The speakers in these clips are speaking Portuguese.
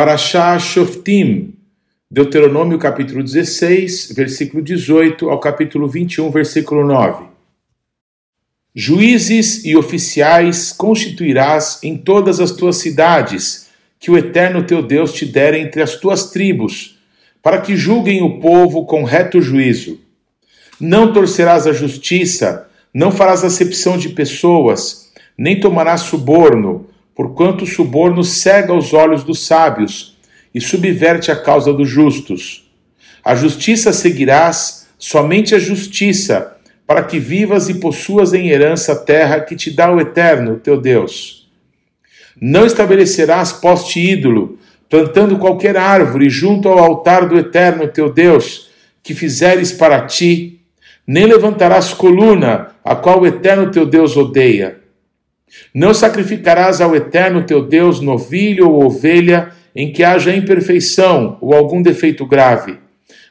Parashá Shoftim, Deuteronômio capítulo 16, versículo 18 ao capítulo 21, versículo 9. Juízes e oficiais constituirás em todas as tuas cidades, que o Eterno teu Deus te der entre as tuas tribos, para que julguem o povo com reto juízo. Não torcerás a justiça, não farás acepção de pessoas, nem tomarás suborno, porquanto o suborno cega os olhos dos sábios e subverte a causa dos justos. A justiça seguirás, somente a justiça, para que vivas e possuas em herança a terra que te dá o Eterno, teu Deus. Não estabelecerás poste ídolo, plantando qualquer árvore junto ao altar do Eterno, teu Deus, que fizeres para ti, nem levantarás coluna, a qual o Eterno teu Deus odeia não sacrificarás ao Eterno teu Deus novilho ou ovelha em que haja imperfeição ou algum defeito grave,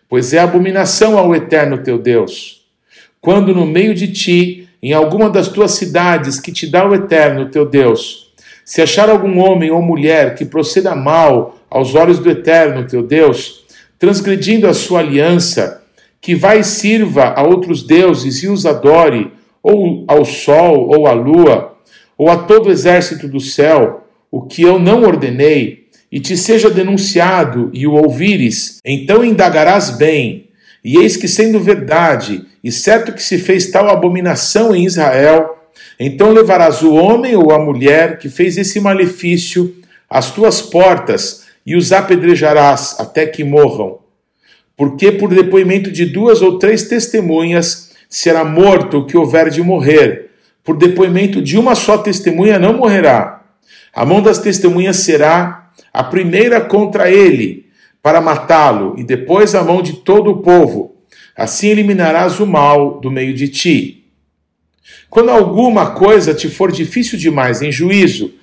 pois é abominação ao Eterno teu Deus. Quando no meio de ti, em alguma das tuas cidades que te dá o Eterno teu Deus, se achar algum homem ou mulher que proceda mal aos olhos do Eterno teu Deus, transgredindo a sua aliança, que vai e sirva a outros deuses e os adore, ou ao sol ou à lua, ou a todo o exército do céu, o que eu não ordenei, e te seja denunciado e o ouvires, então indagarás bem. E eis que, sendo verdade, e certo que se fez tal abominação em Israel, então levarás o homem ou a mulher que fez esse malefício às tuas portas e os apedrejarás até que morram. Porque por depoimento de duas ou três testemunhas será morto o que houver de morrer por depoimento de uma só testemunha não morrerá. A mão das testemunhas será a primeira contra ele, para matá-lo, e depois a mão de todo o povo. Assim eliminarás o mal do meio de ti. Quando alguma coisa te for difícil demais em juízo,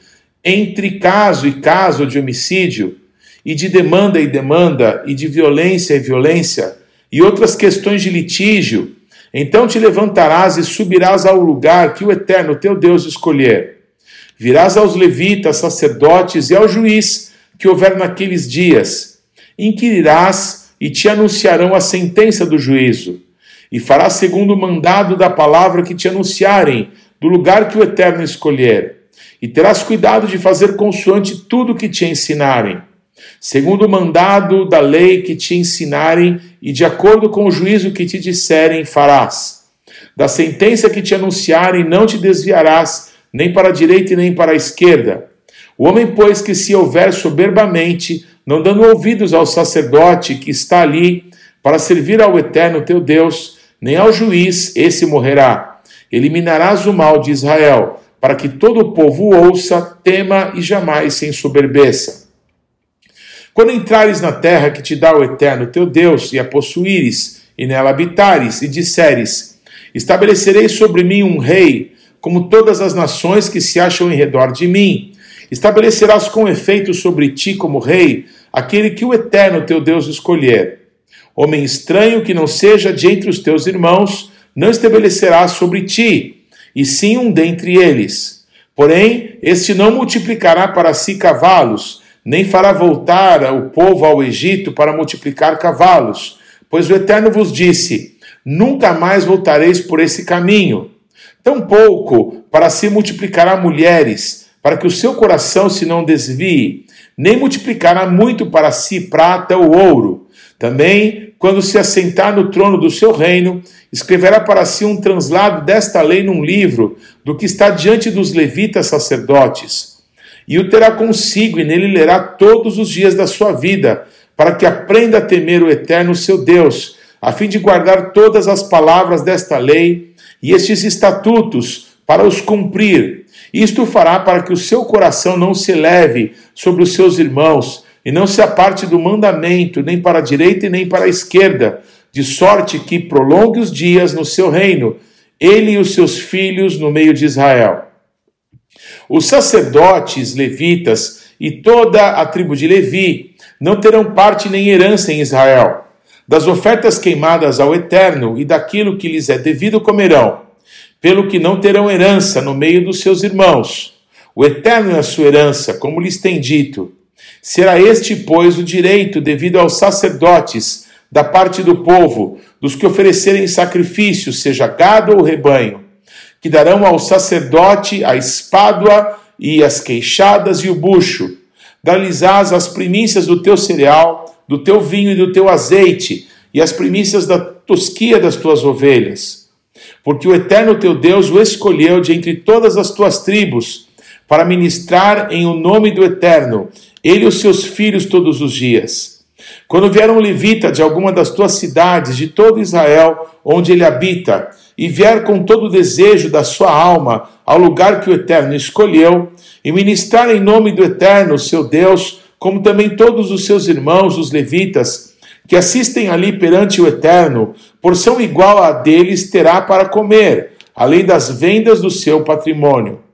entre caso e caso de homicídio, e de demanda e demanda, e de violência e violência, e outras questões de litígio, então te levantarás e subirás ao lugar que o Eterno teu Deus escolher. Virás aos levitas, sacerdotes e ao juiz que houver naqueles dias. Inquirirás e te anunciarão a sentença do juízo. E farás segundo o mandado da palavra que te anunciarem, do lugar que o Eterno escolher. E terás cuidado de fazer consoante tudo que te ensinarem segundo o mandado da lei que te ensinarem e de acordo com o juízo que te disserem, farás. Da sentença que te anunciarem, não te desviarás, nem para a direita nem para a esquerda. O homem, pois, que se houver soberbamente, não dando ouvidos ao sacerdote que está ali, para servir ao eterno teu Deus, nem ao juiz, esse morrerá. Eliminarás o mal de Israel, para que todo o povo ouça, tema e jamais se ensoberbeça. Quando entrares na terra que te dá o eterno teu Deus, e a possuíres, e nela habitares, e disseres: Estabelecerei sobre mim um rei, como todas as nações que se acham em redor de mim. Estabelecerás com efeito sobre ti como rei aquele que o eterno teu Deus escolher. Homem estranho que não seja de entre os teus irmãos, não estabelecerás sobre ti, e sim um dentre eles. Porém, este não multiplicará para si cavalos, nem fará voltar o povo ao Egito para multiplicar cavalos, pois o Eterno vos disse: Nunca mais voltareis por esse caminho. Tampouco para se multiplicará mulheres, para que o seu coração se não desvie, nem multiplicará muito para si prata ou ouro. Também, quando se assentar no trono do seu reino, escreverá para si um translado desta lei num livro, do que está diante dos levitas sacerdotes e o terá consigo, e nele lerá todos os dias da sua vida, para que aprenda a temer o eterno seu Deus, a fim de guardar todas as palavras desta lei e estes estatutos para os cumprir. Isto fará para que o seu coração não se eleve sobre os seus irmãos, e não se aparte do mandamento, nem para a direita e nem para a esquerda, de sorte que prolongue os dias no seu reino, ele e os seus filhos no meio de Israel. Os sacerdotes levitas e toda a tribo de Levi não terão parte nem herança em Israel. Das ofertas queimadas ao Eterno e daquilo que lhes é devido comerão, pelo que não terão herança no meio dos seus irmãos. O Eterno é a sua herança, como lhes tem dito. Será este, pois, o direito devido aos sacerdotes da parte do povo, dos que oferecerem sacrifícios, seja gado ou rebanho, que darão ao sacerdote a espádua e as queixadas e o bucho. Dar-lhes-ás as primícias do teu cereal, do teu vinho e do teu azeite, e as primícias da tosquia das tuas ovelhas. Porque o eterno teu Deus o escolheu de entre todas as tuas tribos, para ministrar em o nome do eterno, ele e os seus filhos todos os dias. Quando vier um levita de alguma das tuas cidades, de todo Israel, onde ele habita, e vier com todo o desejo da sua alma ao lugar que o Eterno escolheu, e ministrar em nome do Eterno, seu Deus, como também todos os seus irmãos, os levitas, que assistem ali perante o Eterno, porção igual a deles terá para comer, além das vendas do seu patrimônio.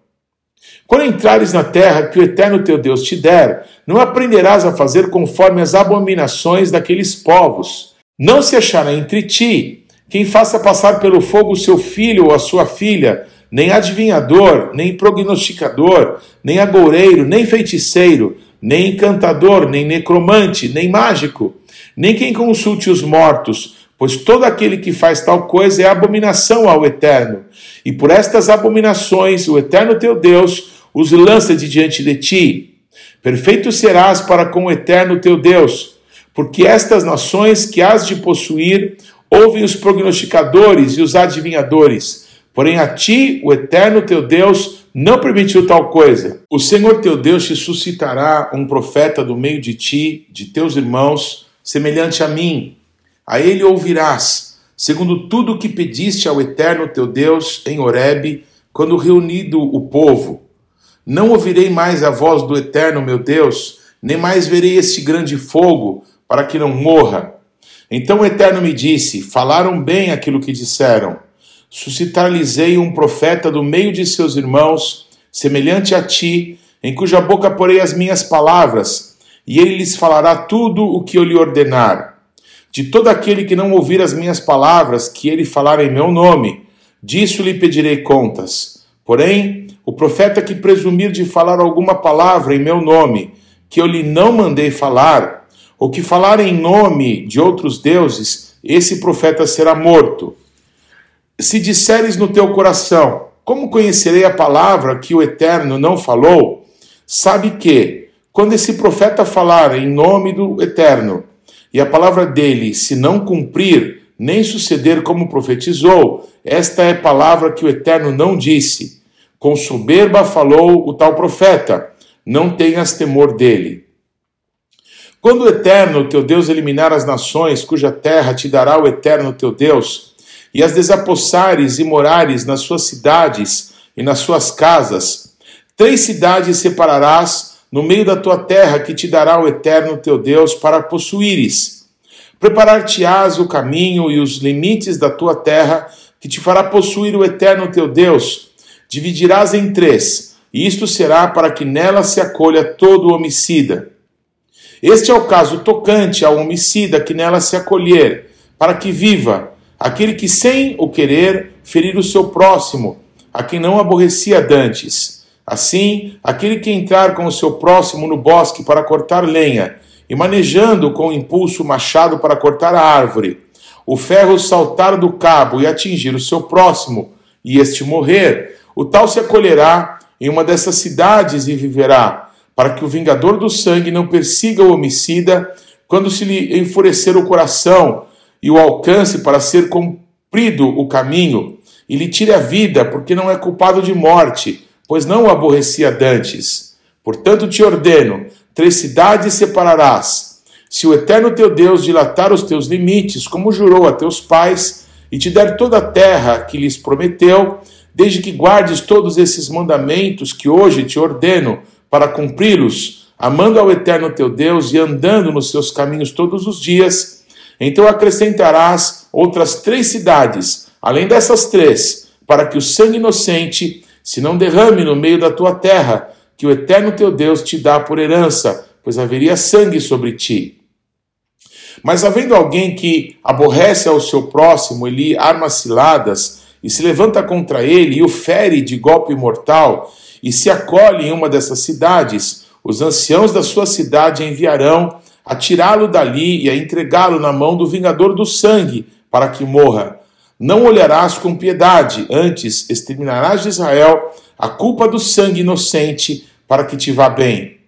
Quando entrares na terra que o Eterno teu Deus te der, não aprenderás a fazer conforme as abominações daqueles povos. Não se achará entre ti quem faça passar pelo fogo o seu filho ou a sua filha, nem adivinhador, nem prognosticador, nem agoureiro, nem feiticeiro, nem encantador, nem necromante, nem mágico, nem quem consulte os mortos, pois todo aquele que faz tal coisa é abominação ao Eterno. E por estas abominações o Eterno teu Deus os lança de diante de ti. Perfeito serás para com o Eterno teu Deus, porque estas nações que has de possuir ouvem os prognosticadores e os adivinhadores. Porém, a ti, o eterno teu Deus, não permitiu tal coisa. O Senhor teu Deus te suscitará um profeta do meio de ti, de teus irmãos, semelhante a mim. A ele ouvirás, segundo tudo o que pediste ao eterno teu Deus em Horebe, quando reunido o povo. Não ouvirei mais a voz do eterno meu Deus, nem mais verei este grande fogo, para que não morra. Então o Eterno me disse: Falaram bem aquilo que disseram. Suscitar-lhes-ei um profeta do meio de seus irmãos, semelhante a ti, em cuja boca porei as minhas palavras, e ele lhes falará tudo o que eu lhe ordenar. De todo aquele que não ouvir as minhas palavras, que ele falar em meu nome, disso lhe pedirei contas. Porém, o profeta que presumir de falar alguma palavra em meu nome, que eu lhe não mandei falar, ou que falar em nome de outros deuses, esse profeta será morto. Se disseres no teu coração, como conhecerei a palavra que o Eterno não falou? Sabe que, quando esse profeta falar em nome do Eterno, e a palavra dele se não cumprir, nem suceder como profetizou, esta é palavra que o Eterno não disse. Com soberba falou o tal profeta, não tenhas temor dele. Quando o Eterno, teu Deus, eliminar as nações, cuja terra te dará o Eterno, teu Deus, e as desapossares e morares nas suas cidades e nas suas casas, três cidades separarás no meio da tua terra que te dará o Eterno, teu Deus, para possuíres. Preparar-te-ás o caminho e os limites da tua terra que te fará possuir o Eterno, teu Deus. Dividirás em três, e isto será para que nela se acolha todo homicida este é o caso tocante ao homicida que nela se acolher, para que viva, aquele que sem o querer ferir o seu próximo, a quem não aborrecia dantes. Assim, aquele que entrar com o seu próximo no bosque para cortar lenha, e manejando com impulso o machado para cortar a árvore, o ferro saltar do cabo e atingir o seu próximo, e este morrer, o tal se acolherá em uma dessas cidades e viverá para que o vingador do sangue não persiga o homicida quando se lhe enfurecer o coração e o alcance para ser cumprido o caminho, e lhe tire a vida, porque não é culpado de morte, pois não o aborrecia dantes. Portanto, te ordeno: três cidades separarás. Se o eterno teu Deus dilatar os teus limites, como jurou a teus pais, e te der toda a terra que lhes prometeu, desde que guardes todos esses mandamentos que hoje te ordeno, para cumpri-los, amando ao Eterno teu Deus e andando nos seus caminhos todos os dias, então acrescentarás outras três cidades, além dessas três, para que o sangue inocente se não derrame no meio da tua terra, que o Eterno teu Deus te dá por herança, pois haveria sangue sobre ti. Mas havendo alguém que aborrece ao seu próximo e lhe arma ciladas, e se levanta contra ele e o fere de golpe mortal, e se acolhe em uma dessas cidades, os anciãos da sua cidade enviarão a tirá-lo dali e a entregá-lo na mão do vingador do sangue, para que morra. Não olharás com piedade, antes exterminarás de Israel a culpa do sangue inocente, para que te vá bem.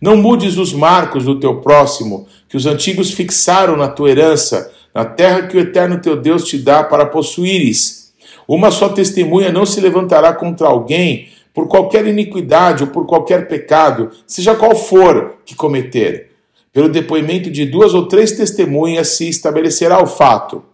Não mudes os marcos do teu próximo, que os antigos fixaram na tua herança, na terra que o eterno teu Deus te dá para possuíres. Uma só testemunha não se levantará contra alguém por qualquer iniquidade ou por qualquer pecado, seja qual for que cometer. Pelo depoimento de duas ou três testemunhas se estabelecerá o fato.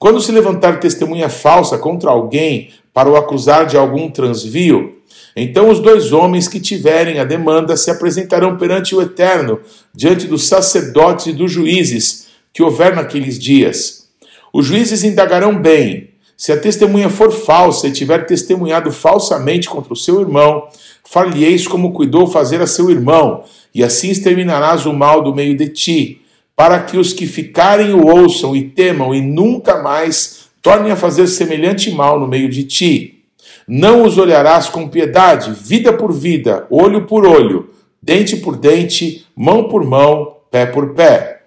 Quando se levantar testemunha falsa contra alguém para o acusar de algum transvio, então os dois homens que tiverem a demanda se apresentarão perante o Eterno, diante dos sacerdotes e dos juízes que houver naqueles dias. Os juízes indagarão bem. Se a testemunha for falsa e tiver testemunhado falsamente contra o seu irmão, far-lhe-eis como cuidou fazer a seu irmão, e assim exterminarás o mal do meio de ti, para que os que ficarem o ouçam e temam e nunca mais tornem a fazer semelhante mal no meio de ti. Não os olharás com piedade, vida por vida, olho por olho, dente por dente, mão por mão, pé por pé.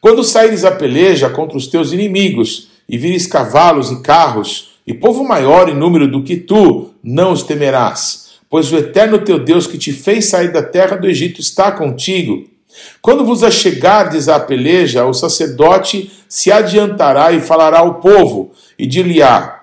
Quando saíres a peleja contra os teus inimigos, e vires cavalos e carros, e povo maior em número do que tu, não os temerás, pois o eterno teu Deus que te fez sair da terra do Egito está contigo. Quando vos achegardes à peleja, o sacerdote se adiantará e falará ao povo, e dir-lhe-á: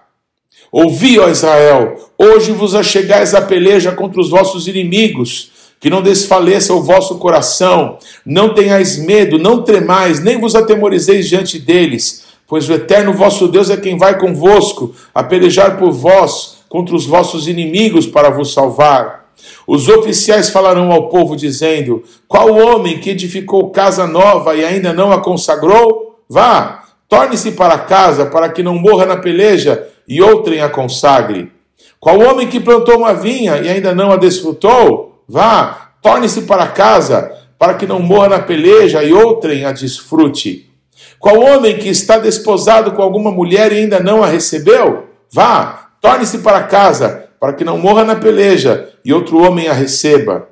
Ouvi, ó Israel, hoje vos achegais a peleja contra os vossos inimigos, que não desfaleça o vosso coração, não tenhais medo, não tremais, nem vos atemorizeis diante deles, pois o eterno vosso Deus é quem vai convosco a pelejar por vós contra os vossos inimigos para vos salvar. Os oficiais falarão ao povo, dizendo: Qual homem que edificou casa nova e ainda não a consagrou? Vá, torne-se para casa, para que não morra na peleja e outrem a consagre. Qual homem que plantou uma vinha e ainda não a desfrutou? Vá, torne-se para casa, para que não morra na peleja e outrem a desfrute. Qual homem que está desposado com alguma mulher e ainda não a recebeu? Vá, torne-se para casa, para que não morra na peleja e outro homem a receba.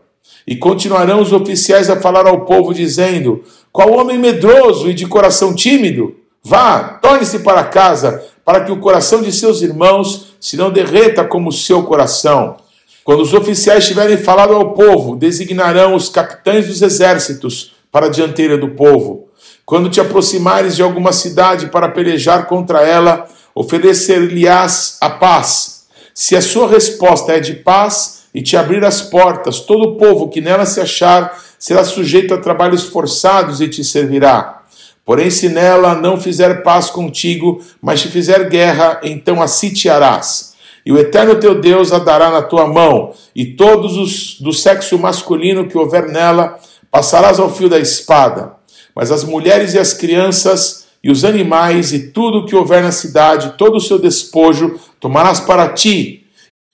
E continuarão os oficiais a falar ao povo, dizendo: Qual homem medroso e de coração tímido? Vá, torne-se para casa, para que o coração de seus irmãos se não derreta como o seu coração. Quando os oficiais tiverem falado ao povo, designarão os capitães dos exércitos para a dianteira do povo. Quando te aproximares de alguma cidade para pelejar contra ela, oferecer-lhe-ás a paz. Se a sua resposta é de paz e te abrir as portas, todo o povo que nela se achar será sujeito a trabalhos forçados e te servirá. Porém, se nela não fizer paz contigo, mas te fizer guerra, então a sitiarás. E o eterno teu Deus a dará na tua mão, e todos os do sexo masculino que houver nela, passarás ao fio da espada. Mas as mulheres e as crianças, e os animais, e tudo o que houver na cidade, todo o seu despojo, tomarás para ti,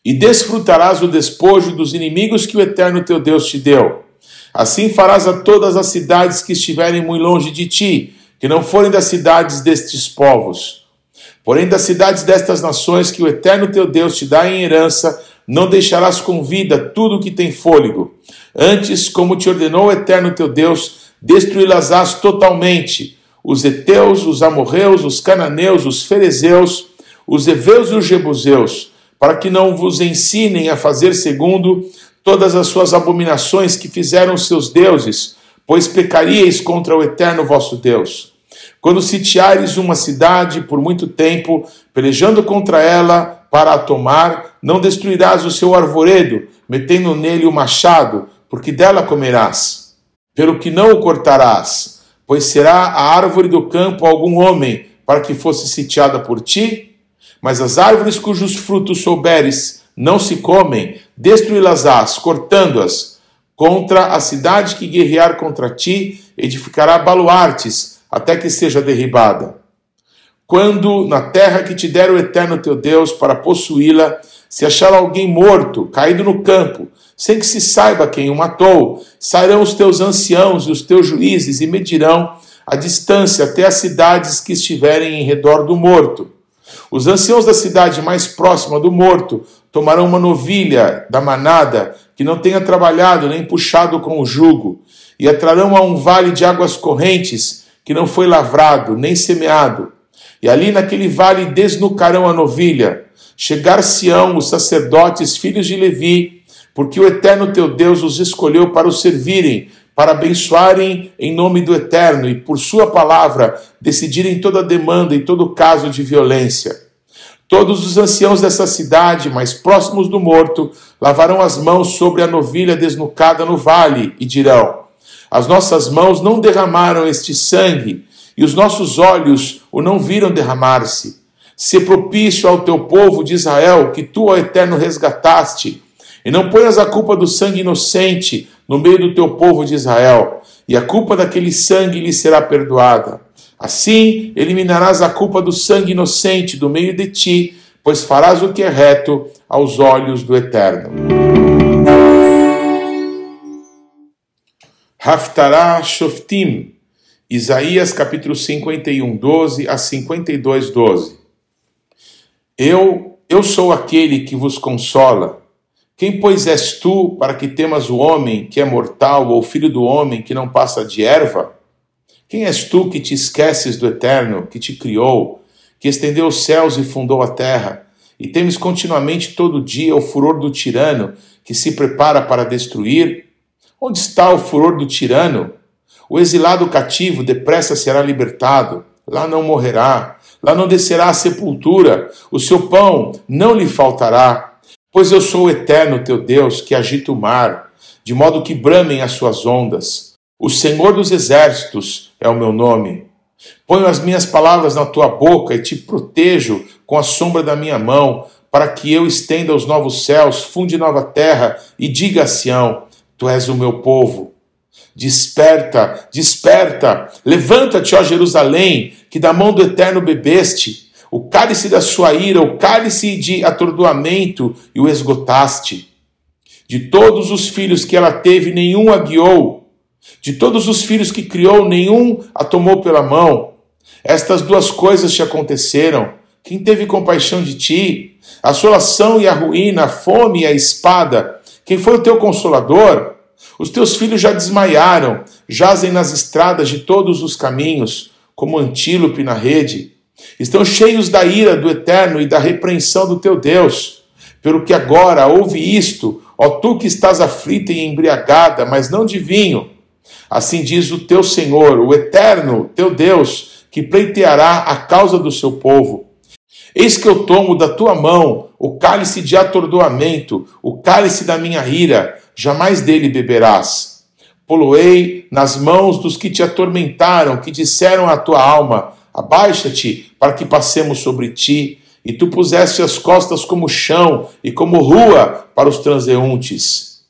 e desfrutarás o despojo dos inimigos que o eterno teu Deus te deu. Assim farás a todas as cidades que estiverem muito longe de ti, que não forem das cidades destes povos. Porém, das cidades destas nações que o eterno teu Deus te dá em herança, não deixarás com vida tudo o que tem fôlego. Antes, como te ordenou o eterno teu Deus, destruí-las-ás totalmente. Os heteus, os amorreus, os cananeus, os ferezeus, os heveus e os jebuseus, para que não vos ensinem a fazer segundo todas as suas abominações que fizeram os seus deuses, pois pecaríeis contra o eterno vosso Deus. Quando sitiares uma cidade por muito tempo, pelejando contra ela para a tomar, não destruirás o seu arvoredo, metendo nele o machado, porque dela comerás. Pelo que não o cortarás, pois será a árvore do campo algum homem, para que fosse sitiada por ti? Mas as árvores cujos frutos souberes não se comem, destruí-las-ás, cortando-as, Contra a cidade que guerrear contra ti, edificará baluartes, até que seja derribada. Quando na terra que te der o eterno teu Deus para possuí-la, se achar alguém morto, caído no campo, sem que se saiba quem o matou, sairão os teus anciãos e os teus juízes e medirão a distância até as cidades que estiverem em redor do morto. Os anciãos da cidade mais próxima do morto tomarão uma novilha da manada que não tenha trabalhado nem puxado com o jugo, e atrarão a um vale de águas correntes que não foi lavrado nem semeado. E ali naquele vale desnucarão a novilha. Chegar-se-ão os sacerdotes, filhos de Levi, porque o eterno teu Deus os escolheu para o servirem, para abençoarem em nome do Eterno e por Sua palavra decidirem toda demanda e todo caso de violência. Todos os anciãos dessa cidade, mais próximos do morto, lavarão as mãos sobre a novilha desnucada no vale e dirão: As nossas mãos não derramaram este sangue, e os nossos olhos o não viram derramar-se. Se propício ao teu povo de Israel, que tu, ao Eterno, resgataste, e não ponhas a culpa do sangue inocente no meio do teu povo de Israel, e a culpa daquele sangue lhe será perdoada. Assim eliminarás a culpa do sangue inocente do meio de ti, pois farás o que é reto aos olhos do Eterno. Haftarah Shoftim, Isaías capítulo 51, 12 a 52, 12. Eu, eu sou aquele que vos consola quem, pois, és tu para que temas o homem que é mortal, ou filho do homem que não passa de erva? Quem és tu que te esqueces do Eterno, que te criou, que estendeu os céus e fundou a terra, e temes continuamente todo dia o furor do tirano, que se prepara para destruir? Onde está o furor do tirano? O exilado cativo depressa será libertado, lá não morrerá, lá não descerá a sepultura, o seu pão não lhe faltará Pois eu sou o eterno teu Deus, que agita o mar, de modo que bramem as suas ondas. O Senhor dos exércitos é o meu nome. Ponho as minhas palavras na tua boca e te protejo com a sombra da minha mão, para que eu estenda os novos céus, funde nova terra e diga a Sião: Tu és o meu povo. Desperta, desperta, levanta-te, ó Jerusalém, que da mão do Eterno bebeste o cálice da sua ira, o cálice de atordoamento, e o esgotaste. De todos os filhos que ela teve, nenhum a guiou. De todos os filhos que criou, nenhum a tomou pela mão. Estas duas coisas te aconteceram. Quem teve compaixão de ti? A assolação e a ruína, a fome e a espada. Quem foi o teu consolador? Os teus filhos já desmaiaram, jazem nas estradas de todos os caminhos, como antílope na rede. Estão cheios da ira do eterno e da repreensão do teu Deus. Pelo que agora ouve isto, ó tu que estás aflita e embriagada, mas não de vinho. Assim diz o teu Senhor, o eterno, teu Deus, que pleiteará a causa do seu povo. Eis que eu tomo da tua mão o cálice de atordoamento, o cálice da minha ira, jamais dele beberás. Poloei nas mãos dos que te atormentaram, que disseram à tua alma: Abaixa-te para que passemos sobre ti. E tu puseste as costas como chão e como rua para os transeuntes.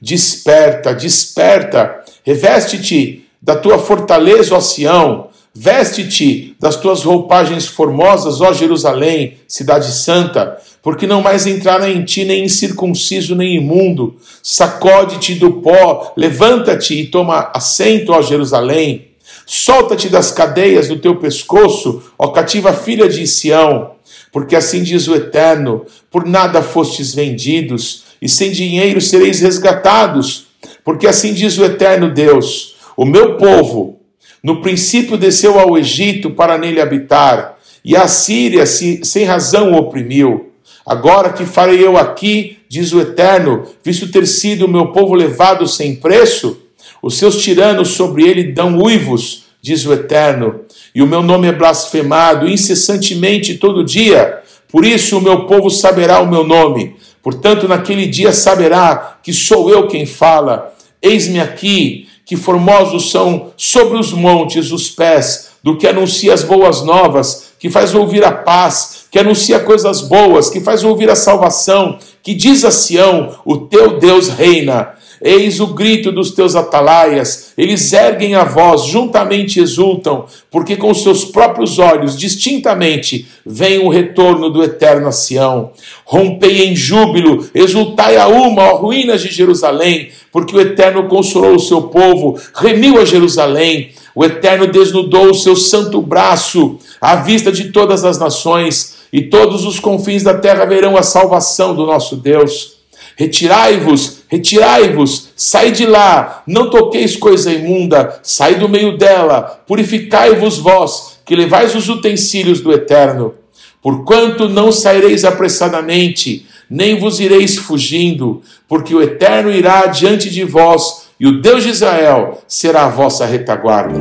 Desperta, desperta, reveste-te da tua fortaleza, ó Sião, veste-te das tuas roupagens formosas, ó Jerusalém, cidade santa, porque não mais entrará em ti nem incircunciso nem imundo. Sacode-te do pó, levanta-te e toma assento, ó Jerusalém. Solta-te das cadeias do teu pescoço, ó cativa filha de Sião, porque assim diz o Eterno: por nada fostes vendidos, e sem dinheiro sereis resgatados, porque assim diz o Eterno Deus: o meu povo, no princípio desceu ao Egito para nele habitar, e a Síria se, sem razão o oprimiu. Agora que farei eu aqui, diz o Eterno, visto ter sido o meu povo levado sem preço? Os seus tiranos sobre ele dão uivos, diz o Eterno, e o meu nome é blasfemado incessantemente todo dia. Por isso o meu povo saberá o meu nome. Portanto, naquele dia saberá que sou eu quem fala. Eis-me aqui, que formosos são sobre os montes os pés do que anuncia as boas novas, que faz ouvir a paz, que anuncia coisas boas, que faz ouvir a salvação, que diz a Sião: o teu Deus reina. Eis o grito dos teus atalaias, eles erguem a voz, juntamente exultam, porque com seus próprios olhos, distintamente, vem o retorno do eterno a Sião. Rompei em júbilo, exultai a uma, ó ruínas de Jerusalém, porque o eterno consolou o seu povo, remiu a Jerusalém. O Eterno desnudou o seu santo braço à vista de todas as nações, e todos os confins da terra verão a salvação do nosso Deus. Retirai-vos, retirai-vos, sai de lá, não toqueis coisa imunda, sai do meio dela, purificai-vos vós, que levais os utensílios do Eterno. Porquanto não saireis apressadamente, nem vos ireis fugindo, porque o Eterno irá diante de vós, e o Deus de Israel será a vossa retaguarda.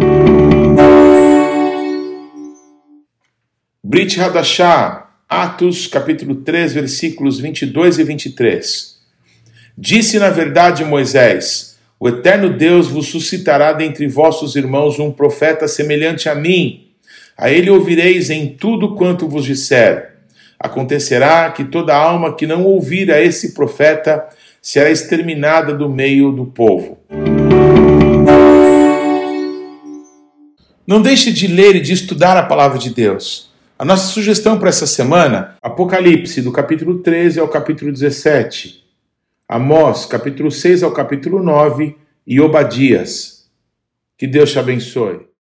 Brit Hadashah, Atos capítulo 3, versículos 22 e 23. Disse na verdade Moisés: O eterno Deus vos suscitará dentre vossos irmãos um profeta semelhante a mim. A ele ouvireis em tudo quanto vos disser. Acontecerá que toda alma que não ouvir a esse profeta será exterminada do meio do povo. Não deixe de ler e de estudar a palavra de Deus. A nossa sugestão para essa semana, Apocalipse, do capítulo 13 ao capítulo 17, Amós, capítulo 6 ao capítulo 9 e Obadias. Que Deus te abençoe.